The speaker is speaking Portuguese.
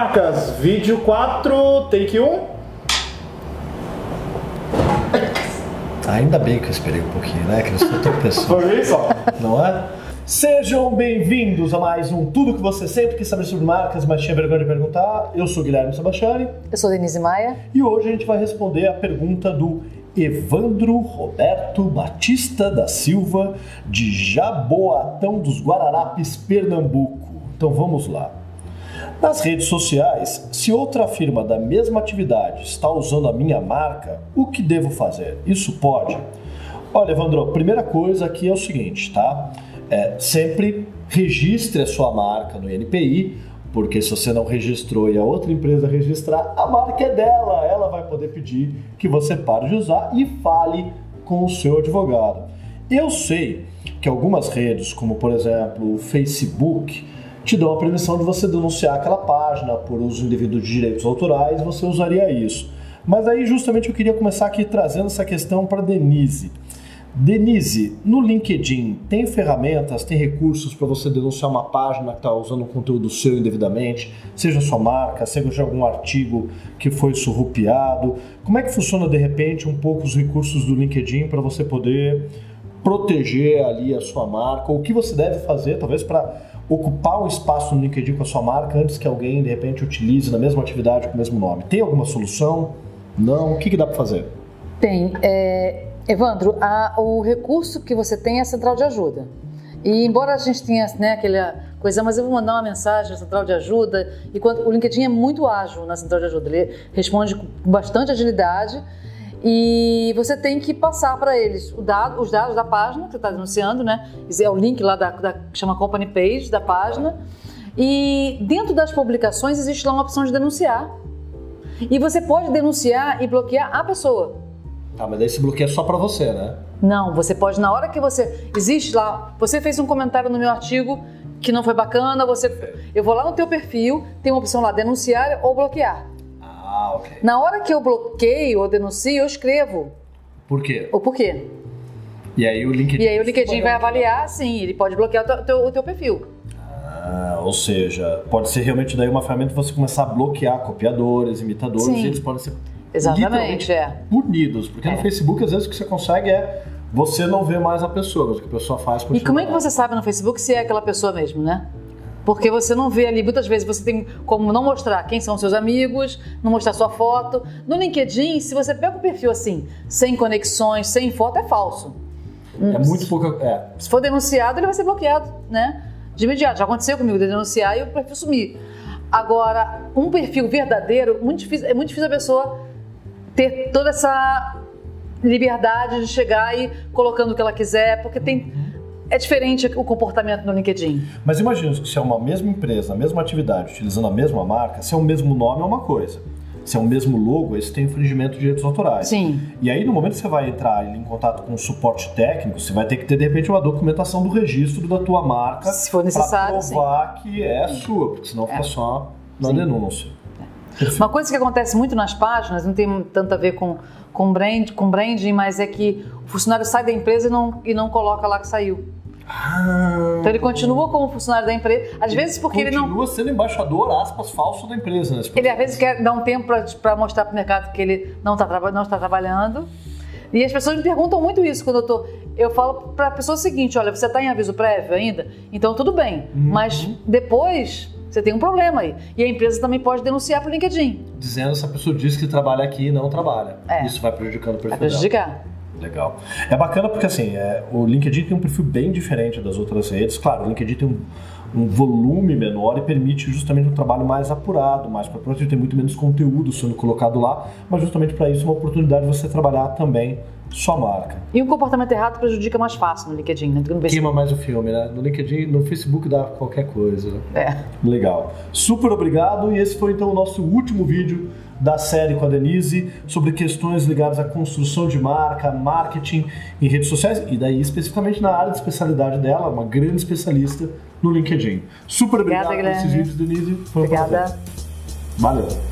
Marcas, vídeo 4, take 1. Ainda bem que eu esperei um pouquinho, né? Que eu sou outra pessoa, Por isso, ó. não é? Sejam bem-vindos a mais um Tudo que você sempre quis saber sobre marcas, mas tinha vergonha de perguntar. Eu sou Guilherme Sebastiani Eu sou Denise Maia. e hoje a gente vai responder a pergunta do Evandro Roberto Batista da Silva, de Jaboatão dos Guararapes, Pernambuco. Então vamos lá. Nas redes sociais, se outra firma da mesma atividade está usando a minha marca, o que devo fazer? Isso pode? Olha, Evandro, primeira coisa aqui é o seguinte, tá? É, sempre registre a sua marca no INPI, porque se você não registrou e a outra empresa registrar, a marca é dela, ela vai poder pedir que você pare de usar e fale com o seu advogado. Eu sei que algumas redes, como por exemplo o Facebook, te dão a permissão de você denunciar aquela página por uso indevido de direitos autorais, você usaria isso. Mas aí justamente eu queria começar aqui trazendo essa questão para Denise. Denise, no LinkedIn tem ferramentas, tem recursos para você denunciar uma página que está usando um conteúdo seu indevidamente, seja sua marca, seja algum artigo que foi surrupiado. Como é que funciona de repente um pouco os recursos do LinkedIn para você poder proteger ali a sua marca? O que você deve fazer, talvez para ocupar um espaço no LinkedIn com a sua marca antes que alguém de repente utilize na mesma atividade com o mesmo nome? Tem alguma solução? Não? O que, que dá para fazer? Tem. é, Evandro, a- o recurso que você tem é a central de ajuda. E embora a gente tenha né, aquela coisa, mas eu vou mandar uma mensagem na central de ajuda, e quando, o LinkedIn é muito ágil na central de ajuda, ele responde com bastante agilidade e você tem que passar para eles dado- os dados da página que você está denunciando, né? É o link lá da, da chama Company Page da página. E dentro das publicações existe lá uma opção de denunciar. E você pode denunciar e bloquear a pessoa. Tá, mas esse bloqueio é só para você, né? Não, você pode, na hora que você. Existe lá, você fez um comentário no meu artigo que não foi bacana, você. Eu vou lá no teu perfil, tem uma opção lá, denunciar ou bloquear. Ah, ok. Na hora que eu bloqueio ou denuncio, eu escrevo Por quê? o porquê. E aí o LinkedIn. E aí o LinkedIn vai avaliar, sim, ele pode bloquear o teu, teu- o teu perfil. Ah, ou seja, pode ser realmente daí uma ferramenta você começar a bloquear copiadores, imitadores, Sim. eles podem ser Exatamente, é. punidos. Porque no É. Facebook, às vezes, o que você consegue é você não ver mais a pessoa, mas o que a pessoa faz E como é que você sabe no Facebook se é aquela pessoa mesmo, né? Porque você não vê ali, muitas vezes você tem como não mostrar quem são seus amigos, não mostrar sua foto. No LinkedIn, se você pega um perfil assim, sem conexões, sem foto, é falso. É muito pouca. É. Se for denunciado, ele vai ser bloqueado, né? De imediato. Já aconteceu comigo de denunciar e o perfil sumir. Agora, um perfil verdadeiro, muito difícil- é muito difícil a pessoa ter toda essa liberdade de chegar e colocando o que ela quiser, porque tem é diferente o comportamento no LinkedIn. Mas imagina que se é uma mesma empresa, a mesma atividade, utilizando a mesma marca, se é o mesmo nome é uma coisa. Se é o mesmo logo, esse tem infringimento de direitos autorais. Sim. E aí, no momento que você vai entrar em contato com o suporte técnico, você vai ter que ter, de repente, uma documentação do registro da tua marca Se for necessário, pra provar que é sua, porque senão fica só na Sim. denúncia. Uma coisa que acontece muito nas páginas, não tem tanto a ver com, com, brand, com branding, mas é que o funcionário sai da empresa e não, e não coloca lá que saiu. Ah, Então ele continua como funcionário da empresa, às vezes porque ele não. Continua sendo embaixador, aspas, falso da empresa, né? Ele às vezes quer dar um tempo para mostrar para o mercado que ele não está não está trabalhando. E as pessoas me perguntam muito isso quando eu tô. Eu falo para a pessoa o seguinte: olha, você está em aviso prévio ainda? Então tudo bem. Mas depois você tem um problema aí. E a empresa também pode denunciar para o LinkedIn. Dizendo se a pessoa diz que trabalha aqui e não trabalha. É. Isso vai prejudicando o perfil Vai dela. Legal. É bacana porque assim, é, o LinkedIn tem um perfil bem diferente das outras redes. Claro, o LinkedIn tem um, um volume menor e permite justamente um trabalho mais apurado, mais corporativo, tem muito menos conteúdo sendo colocado lá, mas justamente para isso é uma oportunidade de você trabalhar também sua marca. E um comportamento errado prejudica mais fácil no LinkedIn, né? no. Queima mais o filme, né? No LinkedIn, no Facebook dá qualquer coisa. né? É. Legal. Super obrigado. E esse foi então o nosso último vídeo da série com a Denise sobre questões ligadas à construção de marca, marketing em redes sociais e daí especificamente na área de especialidade dela, uma grande especialista no LinkedIn. Super obrigado Obrigada, por esses vídeos, Denise. Foi um Obrigada. prazer. Valeu.